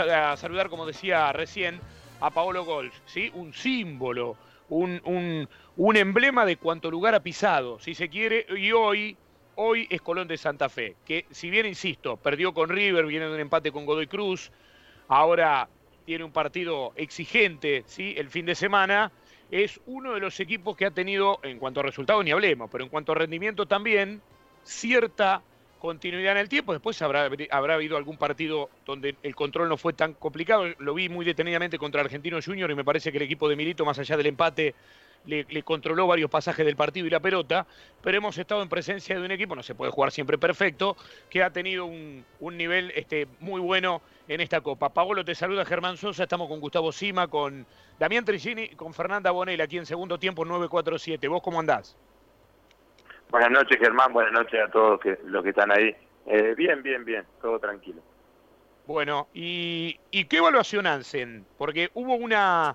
a saludar, como decía recién, a Paolo Golf, ¿sí? Un símbolo, un, un, un, emblema de cuánto lugar ha pisado, si se quiere, y hoy, hoy es Colón de Santa Fe, que si bien, insisto, perdió con River, viene de un empate con Godoy Cruz, ahora tiene un partido exigente, ¿sí? El fin de semana, es uno de los equipos que ha tenido, en cuanto a resultados ni hablemos, pero en cuanto a rendimiento también, cierta continuidad en el tiempo. Después habrá, habrá habido algún partido donde el control no fue tan complicado. Lo vi muy detenidamente contra Argentino Junior y me parece que el equipo de Milito, más allá del empate, le, controló varios pasajes del partido y la pelota. Pero hemos estado en presencia de un equipo, no se puede jugar siempre perfecto, que ha tenido un, un nivel este, muy bueno en esta Copa. Paolo te saluda Germán Sosa, estamos con Gustavo Sima, con Damián Trigini, con Fernanda Bonel aquí en segundo tiempo 947. ¿Vos cómo andás? Buenas noches, Germán. Buenas noches a todos los que están ahí. Eh, bien, bien, bien. Todo tranquilo. Bueno, ¿y, y qué evaluación hacen? Porque hubo una,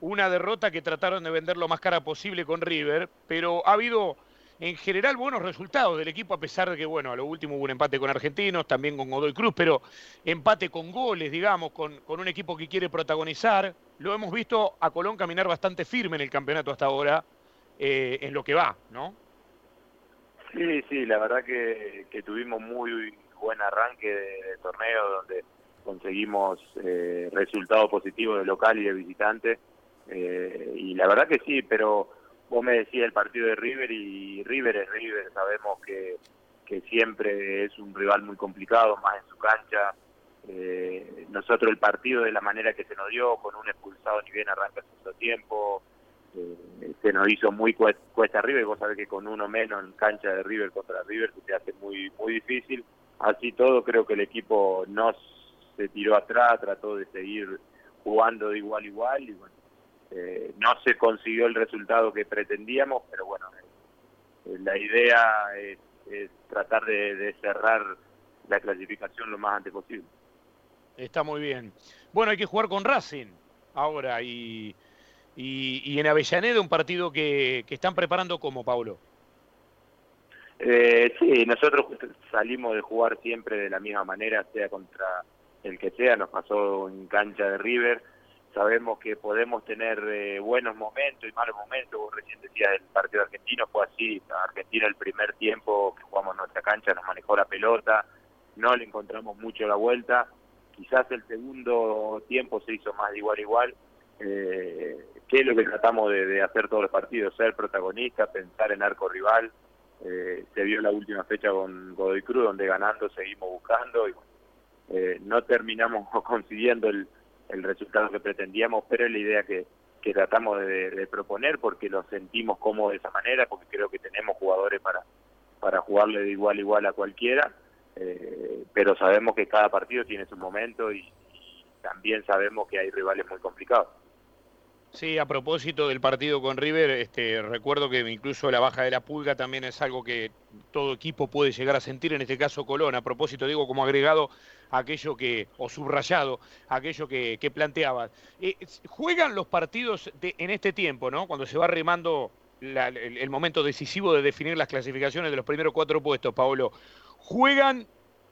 una derrota que trataron de vender lo más cara posible con River, pero ha habido en general buenos resultados del equipo, a pesar de que, bueno, a lo último hubo un empate con Argentinos, también con Godoy Cruz, pero empate con goles, digamos, con, con un equipo que quiere protagonizar. Lo hemos visto a Colón caminar bastante firme en el campeonato hasta ahora, eh, en lo que va, ¿no? Sí, sí, la verdad que, tuvimos muy buen arranque de, torneo donde conseguimos eh, resultados positivos de local y de visitante. Eh, y la verdad que sí, pero vos me decías el partido de River y River es River, sabemos que, que siempre es un rival muy complicado, más en su cancha. Eh, nosotros el partido de la manera que se nos dio, con un expulsado ni bien arranca el tiempo, eh, se nos hizo muy cuesta arriba y vos sabés que con uno menos en cancha de River contra River se hace muy muy difícil. Así todo creo que el equipo no se tiró atrás, trató de seguir jugando de igual a igual y bueno, eh, no se consiguió el resultado que pretendíamos, pero bueno, eh, la idea es, tratar de cerrar la clasificación lo más antes posible. Está muy bien. Bueno, hay que jugar con Racing ahora y y, y, en Avellaneda un partido que, que están preparando como, Paulo. Eh, sí, nosotros salimos de jugar siempre de la misma manera, sea contra el que sea, nos pasó en cancha de River, sabemos que podemos tener eh, buenos momentos y malos momentos, vos recién decías el partido argentino, fue así, Argentina el primer tiempo que jugamos nuestra cancha nos manejó la pelota, no le encontramos mucho la vuelta, quizás el segundo tiempo se hizo más de igual a igual, eh, qué es lo que tratamos de, hacer todos los partidos, ser protagonista, pensar en arco rival. Eh, se vio la última fecha con Godoy Cruz, donde ganando seguimos buscando y eh, no terminamos consiguiendo el, el, resultado que pretendíamos, pero es la idea que, que tratamos de, proponer porque lo sentimos como de esa manera, porque creo que tenemos jugadores para, jugarle de igual a igual a cualquiera, eh, pero sabemos que cada partido tiene su momento y también sabemos que hay rivales muy complicados. Sí, a propósito del partido con River, este, recuerdo que incluso la baja de la pulga también es algo que todo equipo puede llegar a sentir, en este caso Colón. A propósito, digo, como agregado aquello que, o subrayado, aquello que, que planteabas. Eh, ¿Juegan los partidos en este tiempo, ¿no? Cuando se va remando el, momento decisivo de definir las clasificaciones de los primeros cuatro puestos, Paolo. ¿Juegan,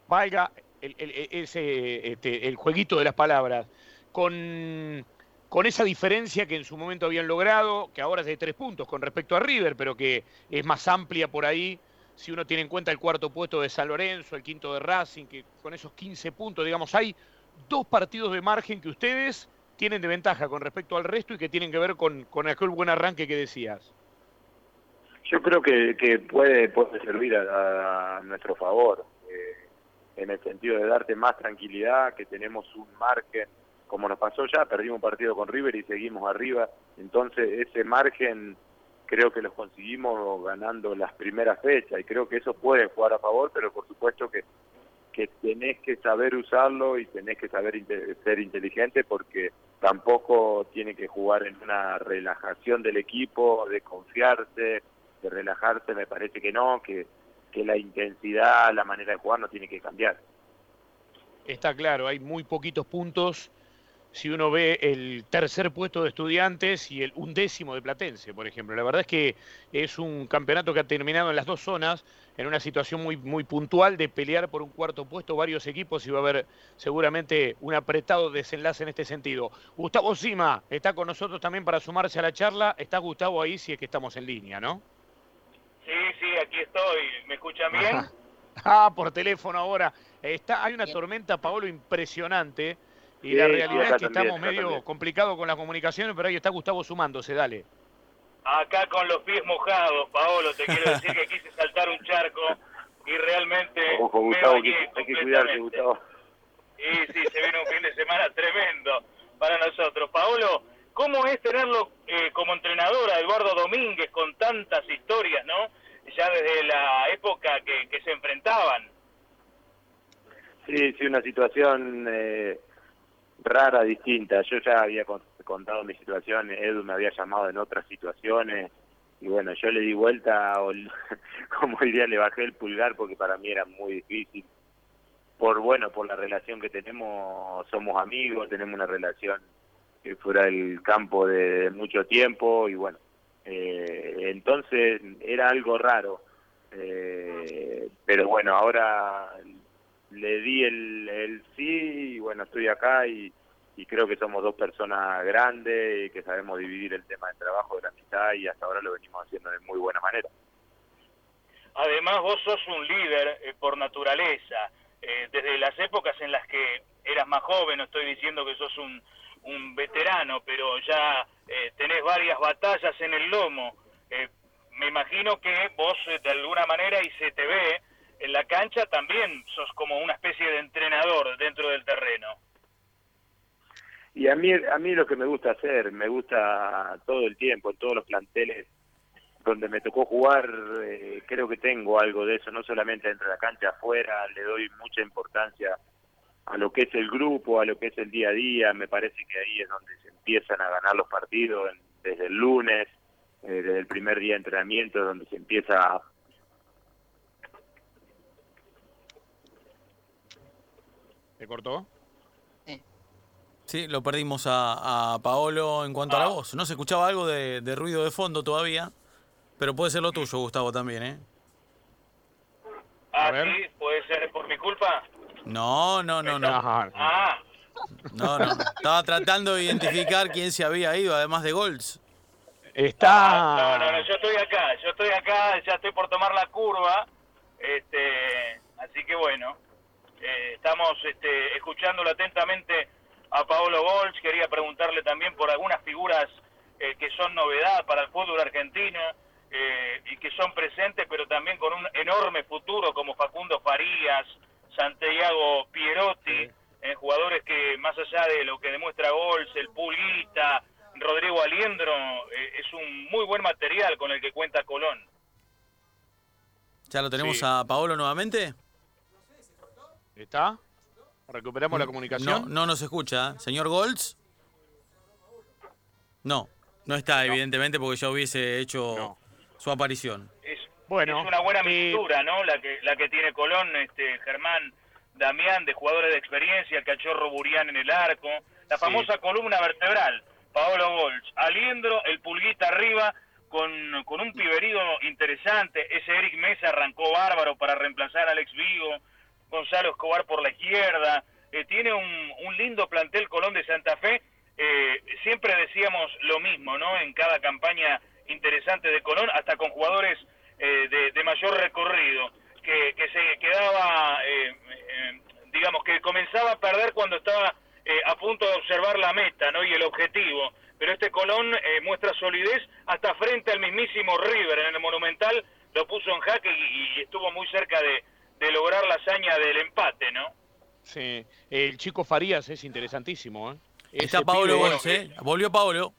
valga el, ese, este, el jueguito de las palabras, con con esa diferencia que en su momento habían logrado, que ahora es de tres puntos con respecto a River, pero que es más amplia por ahí, si uno tiene en cuenta el cuarto puesto de San Lorenzo, el quinto de Racing, que con esos 15 puntos, digamos, hay dos partidos de margen que ustedes tienen de ventaja con respecto al resto y que tienen que ver con, aquel buen arranque que decías. Yo creo que, puede, puede servir a, a nuestro favor, eh, en el sentido de darte más tranquilidad, que tenemos un margen como nos pasó ya, perdimos un partido con River y seguimos arriba, entonces ese margen creo que lo conseguimos ganando las primeras fechas y creo que eso puede jugar a favor, pero por supuesto que, que tenés que saber usarlo y tenés que saber ser inteligente porque tampoco tiene que jugar en una relajación del equipo, de confiarse, de relajarse, me parece que no, que la intensidad, la manera de jugar no tiene que cambiar. Está claro, hay muy poquitos puntos si uno ve el tercer puesto de estudiantes y el undécimo de Platense, por ejemplo. La verdad es que es un campeonato que ha terminado en las dos zonas, en una situación muy, muy puntual de pelear por un cuarto puesto varios equipos y va a haber seguramente un apretado desenlace en este sentido. Gustavo Sima está con nosotros también para sumarse a la charla. Está Gustavo ahí si es que estamos en línea, ¿no? Sí, sí, aquí estoy. ¿Me escuchan bien? Ah, por teléfono ahora. Está, hay una tormenta, Paolo, impresionante y la realidad es que estamos medio complicados con las comunicaciones, pero ahí está Gustavo sumándose, dale. Acá con los pies mojados, Paolo, te quiero decir que quise saltar un charco y realmente Ojo, Gustavo, hay que cuidarse, Gustavo. Y sí, se viene un fin de semana tremendo para nosotros. Paolo, ¿cómo es tenerlo eh, como entrenador a Eduardo Domínguez con tantas historias, no? Ya desde la época que, que se enfrentaban. Sí, sí, una situación eh, rara, distinta. Yo ya había contado mi situación, Edu me había llamado en otras situaciones y bueno, yo le di vuelta, o, como día le bajé el pulgar porque para mí era muy difícil. Por bueno, por la relación que tenemos, somos amigos, tenemos una relación que fuera del campo de mucho tiempo y bueno, eh, entonces era algo raro. Eh, pero bueno, ahora le di el, el sí y bueno, estoy acá y, creo que somos dos personas grandes y que sabemos dividir el tema del trabajo de la mitad y hasta ahora lo venimos haciendo de muy buena manera. Además vos sos un líder eh, por naturaleza, eh, desde las épocas en las que eras más joven, no estoy diciendo que sos un, un veterano, pero ya eh, tenés varias batallas en el lomo. me imagino que vos de alguna manera y se te ve en la cancha también sos como una especie de entrenador dentro del terreno. Y a mí, a mí lo que me gusta hacer, me gusta todo el tiempo, en todos los planteles donde me tocó jugar, eh, creo que tengo algo de eso, no solamente dentro de la cancha, afuera, le doy mucha importancia a lo que es el grupo, a lo que es el día a día, me parece que ahí es donde se empiezan a ganar los partidos, desde el lunes, eh, desde el primer día de entrenamiento, donde se empieza a ¿Se cortó? Sí. Sí, lo perdimos a, Paolo en cuanto a la ah. voz. No se escuchaba algo de, ruido de fondo todavía, pero puede ser lo tuyo, Gustavo, también, ¿eh? Ah, sí, puede ser por mi culpa. No, no, no, no. Ah. No, no. Estaba tratando de identificar quién se había ido, además de Golds. Está. no, no, no, yo estoy acá, yo estoy acá, ya estoy por tomar la curva. Este, así que bueno. Eh, estamos este, escuchándolo atentamente a Paolo Golch. Quería preguntarle también por algunas figuras eh, que son novedad para el fútbol argentino eh, y que son presentes, pero también con un enorme futuro como Facundo Farías, Santiago Pierotti, jugadores que más allá de lo que demuestra Golch, el Pulguita, Rodrigo Aliendro, es un muy buen material con el que cuenta Colón. ¿Ya lo tenemos a Paolo nuevamente? ¿Está? ¿Recuperamos la comunicación? No, no nos escucha. ¿Señor Golds? No, no está, evidentemente, porque ya hubiese hecho su aparición. Es, bueno, es una buena mistura, ¿no? La que, la que tiene Colón, este Germán Damián, de jugadores de experiencia, el cachorro Burián en el arco, la famosa columna vertebral, Paolo Golds, Aliendro, el pulguita arriba, con, con un piberido interesante, ese Eric Mesa arrancó bárbaro para reemplazar a Alex Vigo, Gonzalo Escobar por la izquierda, eh, tiene un, lindo plantel Colón de Santa Fe, eh, siempre decíamos lo mismo, ¿no? En cada campaña interesante de Colón, hasta con jugadores eh, de, mayor recorrido, que, se quedaba, digamos, que comenzaba a perder cuando estaba a punto de observar la meta, ¿no? Y el objetivo. Pero este Colón muestra solidez hasta frente al mismísimo River en el Monumental, lo puso en jaque y estuvo muy cerca de, de lograr la hazaña del empate, ¿no? Sí, el chico Farías es interesantísimo. ¿eh? Está Paolo ¿eh? Volvió Paolo.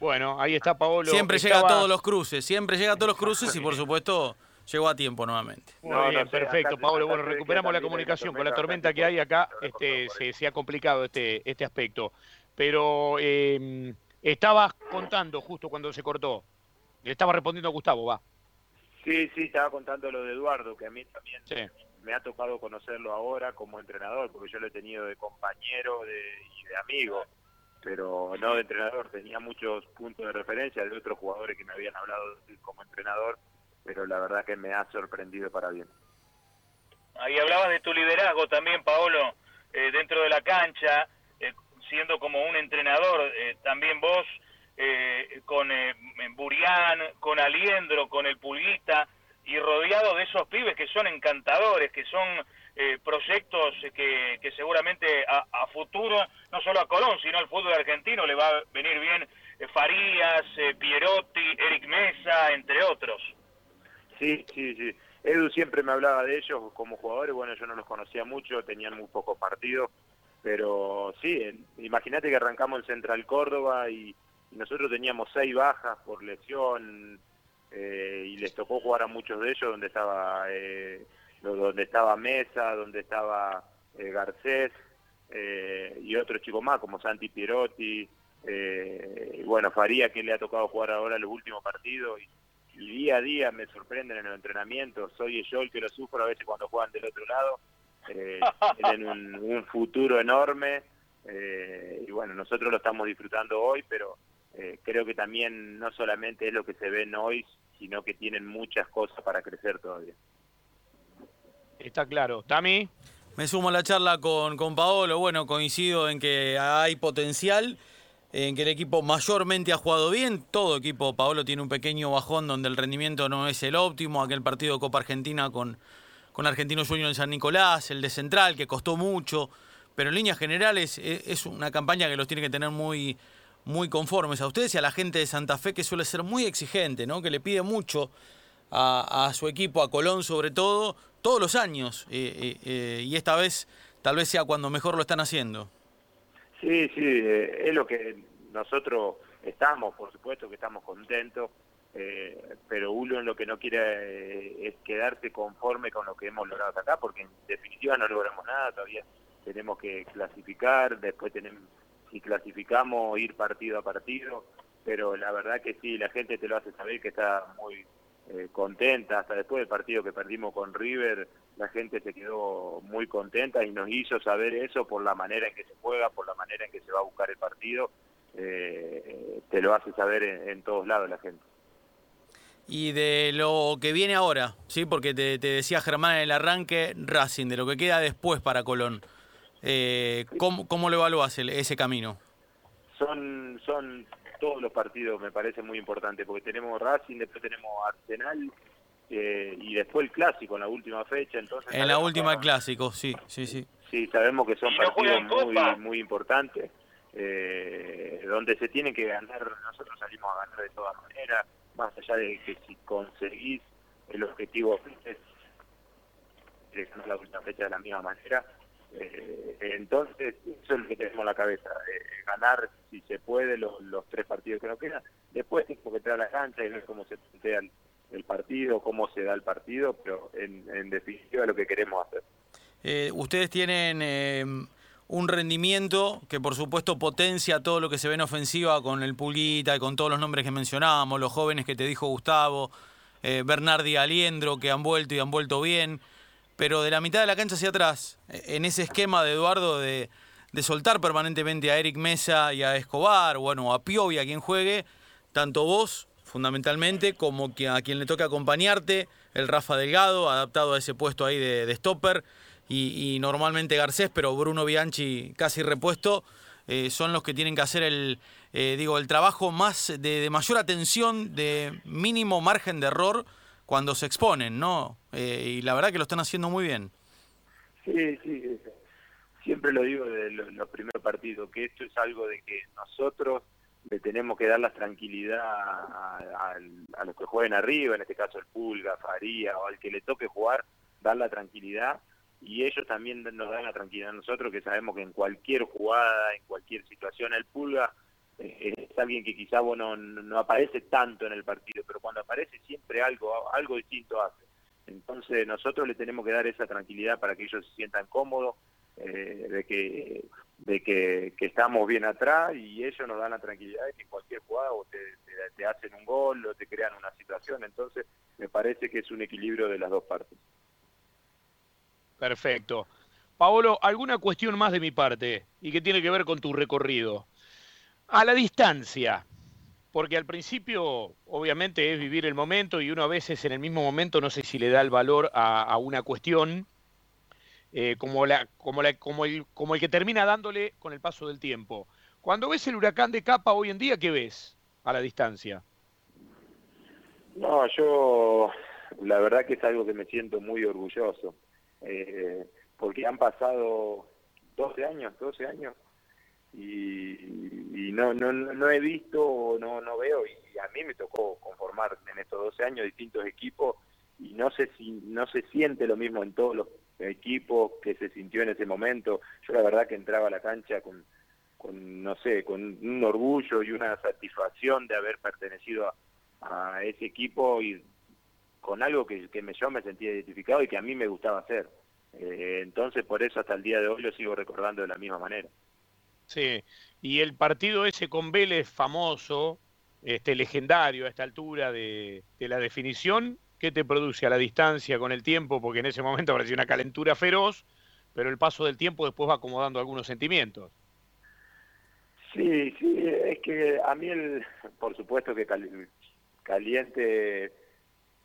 Bueno, ahí está Paolo. Siempre llega a todos los cruces, siempre llega a todos los cruces y por supuesto llegó a tiempo nuevamente. Muy bien, perfecto, Pablo. Bueno, recuperamos la comunicación. Con la tormenta que hay acá este, se, ha complicado este, este aspecto. Pero eh, estabas contando justo cuando se cortó. Le estaba respondiendo a Gustavo, va. Sí, sí, estaba contando lo de Eduardo, que a mí también me ha tocado conocerlo ahora como entrenador, porque yo lo he tenido de compañero de, y de amigo. pero no de entrenador. Tenía muchos puntos de referencia de otros jugadores que me habían hablado como entrenador, pero la verdad que me ha sorprendido para bien. Ahí hablabas de tu liderazgo también, Paolo, eh, dentro de la cancha, eh, siendo como un entrenador, eh, también vos con Burián, con Aliendro, con el Pulguita, y rodeado de esos pibes que son encantadores, que son proyectos que, que seguramente a, a, futuro, no solo a Colón, sino al fútbol argentino le va a venir bien Farías, Pierotti, Eric Mesa, entre otros. Sí, sí, sí. Edu siempre me hablaba de ellos como jugadores, bueno, yo no los conocía mucho, tenían muy pocos partidos, pero sí, imagínate que arrancamos en Central Córdoba y, nosotros teníamos seis bajas por lesión eh, y les tocó jugar a muchos de ellos donde estaba eh, donde estaba Mesa, donde estaba eh, Garcés eh, y otros chicos más como Santi Pierotti, y bueno, Faría que le ha tocado jugar ahora los últimos partidos y día a día me sorprenden en los entrenamientos. Soy yo el que lo sufro a veces cuando juegan del otro lado. Eh, tienen un, futuro enorme eh, y bueno, nosotros lo estamos disfrutando hoy, pero eh, creo que también no solamente es lo que se ven hoy, sino que tienen muchas cosas para crecer todavía. Está claro. ¿Tami? Me sumo a la charla con, con Paolo. Bueno, coincido en que hay potencial en que el equipo mayormente ha jugado bien. Todo equipo, Paolo, tiene un pequeño bajón donde el rendimiento no es el óptimo. Aquel partido de Copa Argentina con, con Argentino Junior en San Nicolás, el de Central, que costó mucho. Pero en líneas generales e, es una campaña que los tiene que tener muy, muy conformes a ustedes y a la gente de Santa Fe, que suele ser muy exigente, ¿no? que le pide mucho a, su equipo, a Colón sobre todo, todos los años. Eh, eh, eh, y esta vez tal vez sea cuando mejor lo están haciendo. Sí, sí, eh, es lo que nosotros estamos, por supuesto que estamos contentos, eh, pero uno lo que no quiere eh, es quedarse conforme con lo que hemos logrado hasta acá, porque en definitiva no logramos nada, todavía tenemos que clasificar, después tenemos, si clasificamos, ir partido a partido, pero la verdad que sí, la gente te lo hace saber que está muy eh, contenta, hasta después del partido que perdimos con River, la gente se quedó muy contenta y nos hizo saber eso por la manera en que se juega, por la manera en que se va a buscar el partido, eh, te lo hace saber en, todos lados la gente. Y de lo que viene ahora, sí, porque te, decía Germán en el arranque, Racing, de lo que queda después para Colón, eh, ¿cómo, ¿cómo lo evaluás ese camino? Son, son todos los partidos me parece muy importante, porque tenemos Racing, después tenemos Arsenal eh, y después el Clásico en la última fecha. entonces En la última Clásico, sí, sí, sí. Sí, sabemos que son partidos muy, muy importantes, eh, donde se tienen que ganar, nosotros salimos a ganar de todas maneras, más allá de que si conseguís el objetivo es ganar la última fecha de la misma manera, eh, entonces, eso es lo que tenemos en la cabeza, eh, ganar si se puede los, tres partidos que nos quedan. Después tengo que a la cancha y ver cómo se plantea el, partido, cómo se da el partido, pero en, definitiva es lo que queremos hacer. Eh, ustedes tienen un rendimiento que por supuesto potencia todo lo que se ve en ofensiva con el Pulguita y con todos los nombres que mencionábamos, los jóvenes que te dijo Gustavo, Bernardi Aliendro que han vuelto y han vuelto bien pero de la mitad de la cancha hacia atrás, e, en ese esquema de Eduardo de, soltar permanentemente a Eric Mesa y a Escobar, bueno, a Piovi, a quien juegue, tanto vos, fundamentalmente, como que a quien le toque acompañarte, el Rafa Delgado, adaptado a ese puesto ahí de, stopper, y, normalmente Garcés, pero Bruno Bianchi casi repuesto, eh, son los que tienen que hacer el, eh, digo, el trabajo más de mayor atención, de mínimo margen de error, cuando se exponen, ¿no? Eh, y la verdad que lo están haciendo muy bien. Sí, sí, siempre lo digo de los, primeros partidos, que esto es algo de que nosotros le tenemos que dar la tranquilidad a, los que jueguen arriba, en este caso el Pulga, Faría, o al que le toque jugar, dar la tranquilidad, y ellos también nos dan la tranquilidad a nosotros, que sabemos que en cualquier jugada, en cualquier situación, el Pulga es alguien que quizá bueno, no aparece tanto en el partido, pero cuando aparece siempre algo, algo distinto hace. Entonces nosotros le tenemos que dar esa tranquilidad para que ellos se sientan cómodos, eh, de que de que, estamos bien atrás y ellos nos dan la tranquilidad de que en cualquier jugada te, te, hacen un gol o te crean una situación. Entonces me parece que es un equilibrio de las dos partes. Perfecto. Paolo, alguna cuestión más de mi parte y que tiene que ver con tu recorrido. A la distancia, porque al principio obviamente es vivir el momento y uno a veces en el mismo momento no sé si le da el valor a, una cuestión eh, como, la, como, la, como, el, como el que termina dándole con el paso del tiempo. Cuando ves el huracán de capa hoy en día, ¿qué ves a la distancia? No, yo la verdad que es algo que me siento muy orgulloso, eh, porque han pasado 12 años, 12 años, y, no, no, no he visto, no, no veo, y a mí me tocó conformar en estos 12 años distintos equipos, y no sé si no se siente lo mismo en todos los equipos que se sintió en ese momento. Yo la verdad que entraba a la cancha con, con no sé, con un orgullo y una satisfacción de haber pertenecido a, a ese equipo y con algo que, que me, yo me sentía identificado y que a mí me gustaba hacer. Eh, entonces, por eso hasta el día de hoy lo sigo recordando de la misma manera. Sí, y el partido ese con Vélez famoso, este legendario a esta altura de, la definición, ¿qué te produce a la distancia con el tiempo? Porque en ese momento parecía una calentura feroz, pero el paso del tiempo después va acomodando algunos sentimientos. Sí, sí, es que a mí, el, por supuesto que caliente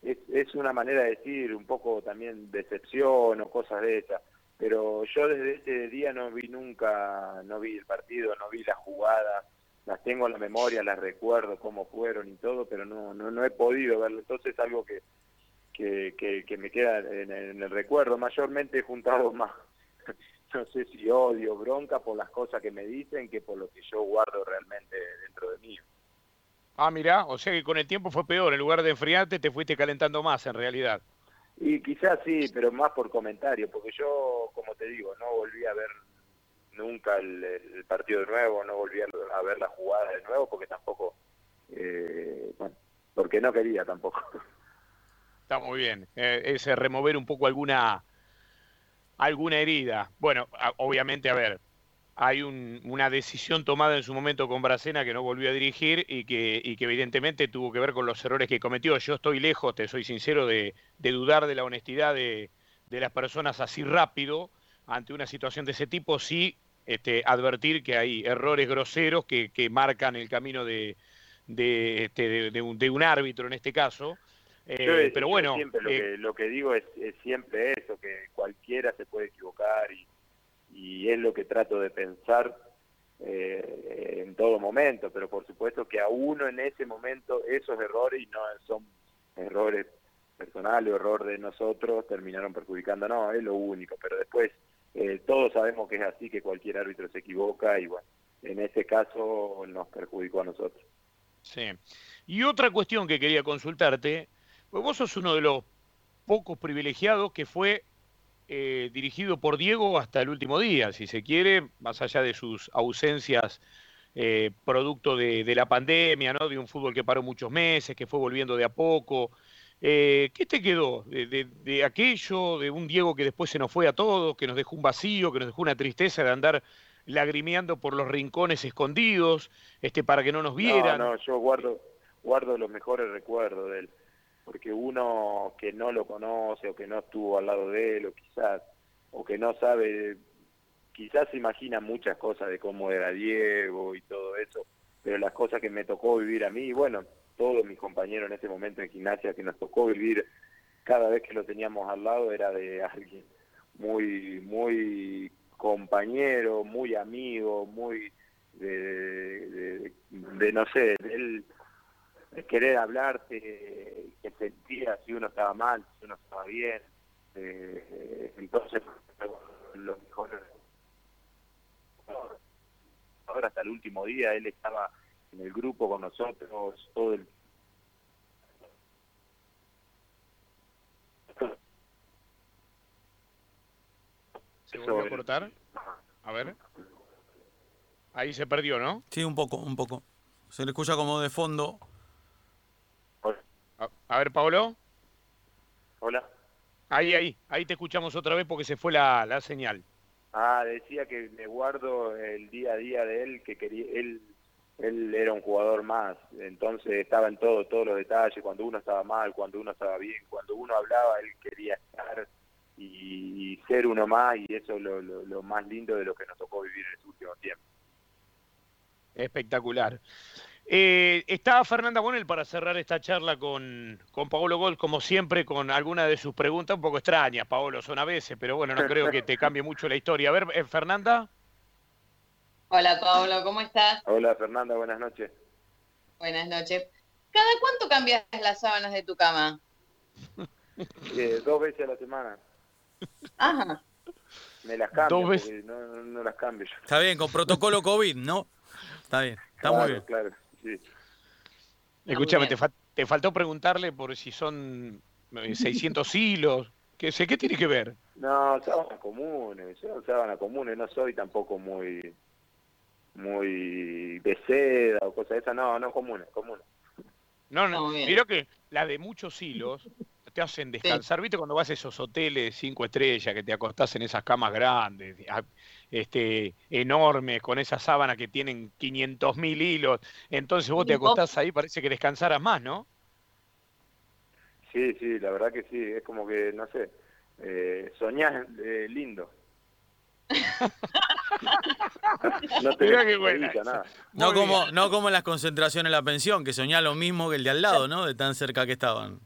es, es una manera de decir un poco también decepción o cosas de esas pero yo desde ese día no vi nunca, no vi el partido, no vi las jugadas, las tengo en la memoria, las recuerdo cómo fueron y todo, pero no, no, no he podido verlo, entonces es algo que, que, que, me queda en, en, el recuerdo, mayormente he juntado más, no sé si odio, bronca por las cosas que me dicen que por lo que yo guardo realmente dentro de mí. Ah, mira, o sea que con el tiempo fue peor, en lugar de enfriarte te fuiste calentando más en realidad. Y quizás sí, pero más por comentario, porque yo, como te digo, no volví a ver nunca el, partido de nuevo, no volví a, ver la jugada de nuevo, porque tampoco, eh, porque no quería tampoco. Está muy bien, eh, es remover un poco alguna alguna herida. Bueno, obviamente, a ver, hay una decisión tomada en su momento con Bracena que no volvió a dirigir y que, y que evidentemente tuvo que ver con los errores que cometió. Yo estoy lejos, te soy sincero, de, dudar de la honestidad de, las personas así rápido ante una situación de ese tipo, sí este, advertir que hay errores groseros que, marcan el camino de, este, de, un, árbitro en este caso. Eh, pero bueno, siempre lo, eh, que, lo que digo es, es siempre eso, que cualquiera se puede equivocar y y es lo que trato de pensar eh, en todo momento, pero por supuesto que a uno en ese momento esos errores, y no son errores personales o error de nosotros, terminaron perjudicando, no, es lo único, pero después eh, todos sabemos que es así, que cualquier árbitro se equivoca y bueno, en ese caso nos perjudicó a nosotros. Sí. Y otra cuestión que quería consultarte, pues vos sos uno de los pocos privilegiados que fue eh, dirigido por Diego hasta el último día, si se quiere, más allá de sus ausencias eh, producto de, la pandemia, ¿no? de un fútbol que paró muchos meses, que fue volviendo de a poco. Eh, ¿Qué te quedó de, aquello, de un Diego que después se nos fue a todos, que nos dejó un vacío, que nos dejó una tristeza de andar lagrimeando por los rincones escondidos, este, para que no nos vieran? No, no, yo guardo, guardo los mejores recuerdos de él porque uno que no lo conoce o que no estuvo al lado de él o quizás o que no sabe quizás se imagina muchas cosas de cómo era Diego y todo eso pero las cosas que me tocó vivir a mí bueno todos mis compañeros en ese momento en gimnasia que nos tocó vivir cada vez que lo teníamos al lado era de alguien muy muy compañero muy amigo muy de, de, no sé querer hablarte, que sentía si uno estaba mal, si uno estaba bien. Eh, entonces, los mejores. Ahora, hasta el último día, él estaba en el grupo con nosotros, todo el. ¿Se volvió a cortar? A ver. Ahí se perdió, ¿no? Sí, un poco, un poco. Se le escucha como de fondo. A, ver, Pablo. Hola. Ahí, ahí, ahí te escuchamos otra vez porque se fue la, la señal. Ah, decía que me guardo el día a día de él, que quería, él, él era un jugador más, entonces estaba en todo, todos los detalles, cuando uno estaba mal, cuando uno estaba bien, cuando uno hablaba, él quería estar y, ser uno más, y eso es lo, lo, más lindo de lo que nos tocó vivir en este último tiempo. Espectacular. Eh, está Fernanda Bonel para cerrar esta charla con, con Paolo Gol, como siempre, con alguna de sus preguntas un poco extrañas, Paolo, son a veces, pero bueno, no creo que te cambie mucho la historia. A ver, eh, Fernanda. Hola, Paolo, ¿cómo estás? Hola, Fernanda, buenas noches. Buenas noches. ¿Cada cuánto cambias las sábanas de tu cama? Eh, dos veces a la semana. Ajá. Me las cambio, Dos veces. porque no, no las cambio yo. Está bien, con protocolo COVID, ¿no? Está bien, está claro, muy bien. Claro, sí. Escúchame, te, fa- te faltó preguntarle por si son eh, 600 hilos. ¿Qué, sé, ¿Qué tiene que ver? No, sábanas comunes, yo sábanas comunes, no soy tampoco muy muy de seda o cosas de esas, no, no comunes, comunes. No, no, mirá que la de muchos hilos te hacen descansar. ¿Viste cuando vas a esos hoteles cinco estrellas que te acostás en esas camas grandes, este, enormes, con esas sábanas que tienen 500 mil hilos? Entonces vos te acostás ahí, parece que descansaras más, ¿no? Sí, sí, la verdad que sí, es como que, no sé, eh, soñás eh, lindo. No te qué buena nada. No Muy como, bien. no como en las concentraciones en la pensión, que soñaba lo mismo que el de al lado, ¿no? De tan cerca que estaban.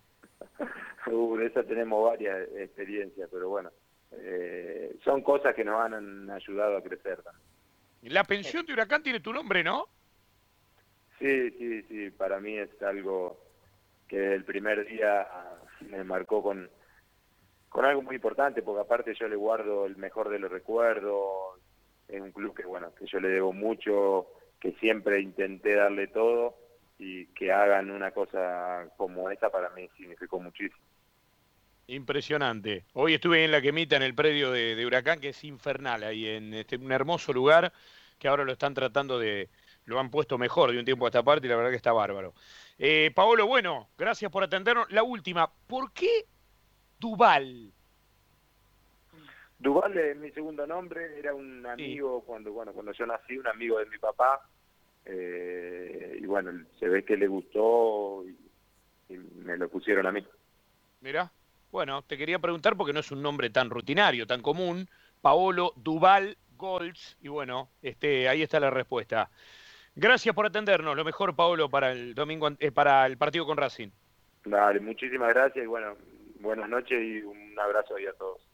Uh, de esa tenemos varias experiencias, pero bueno, eh, son cosas que nos han ayudado a crecer también. La pensión de Huracán tiene tu nombre, ¿no? Sí, sí, sí, para mí es algo que el primer día me marcó con, con algo muy importante, porque aparte yo le guardo el mejor de los recuerdos, es un club que bueno, que yo le debo mucho, que siempre intenté darle todo y que hagan una cosa como esa para mí significó muchísimo. Impresionante. Hoy estuve en la quemita en el predio de, de Huracán, que es infernal, ahí en este, un hermoso lugar que ahora lo están tratando de, lo han puesto mejor de un tiempo a esta parte y la verdad que está bárbaro. Eh, Paolo, bueno, gracias por atendernos. La última, ¿por qué Duval? Duval es mi segundo nombre, era un amigo cuando bueno cuando yo nací, un amigo de mi papá, eh, y bueno, se ve que le gustó y, y me lo pusieron a mí. Mirá, bueno, te quería preguntar porque no es un nombre tan rutinario, tan común. Paolo Duval Golds, y bueno, este, ahí está la respuesta. Gracias por atendernos. Lo mejor, Paolo, para el domingo, eh, para el partido con Racing. Dale, muchísimas gracias y bueno, buenas noches y un abrazo ahí a todos.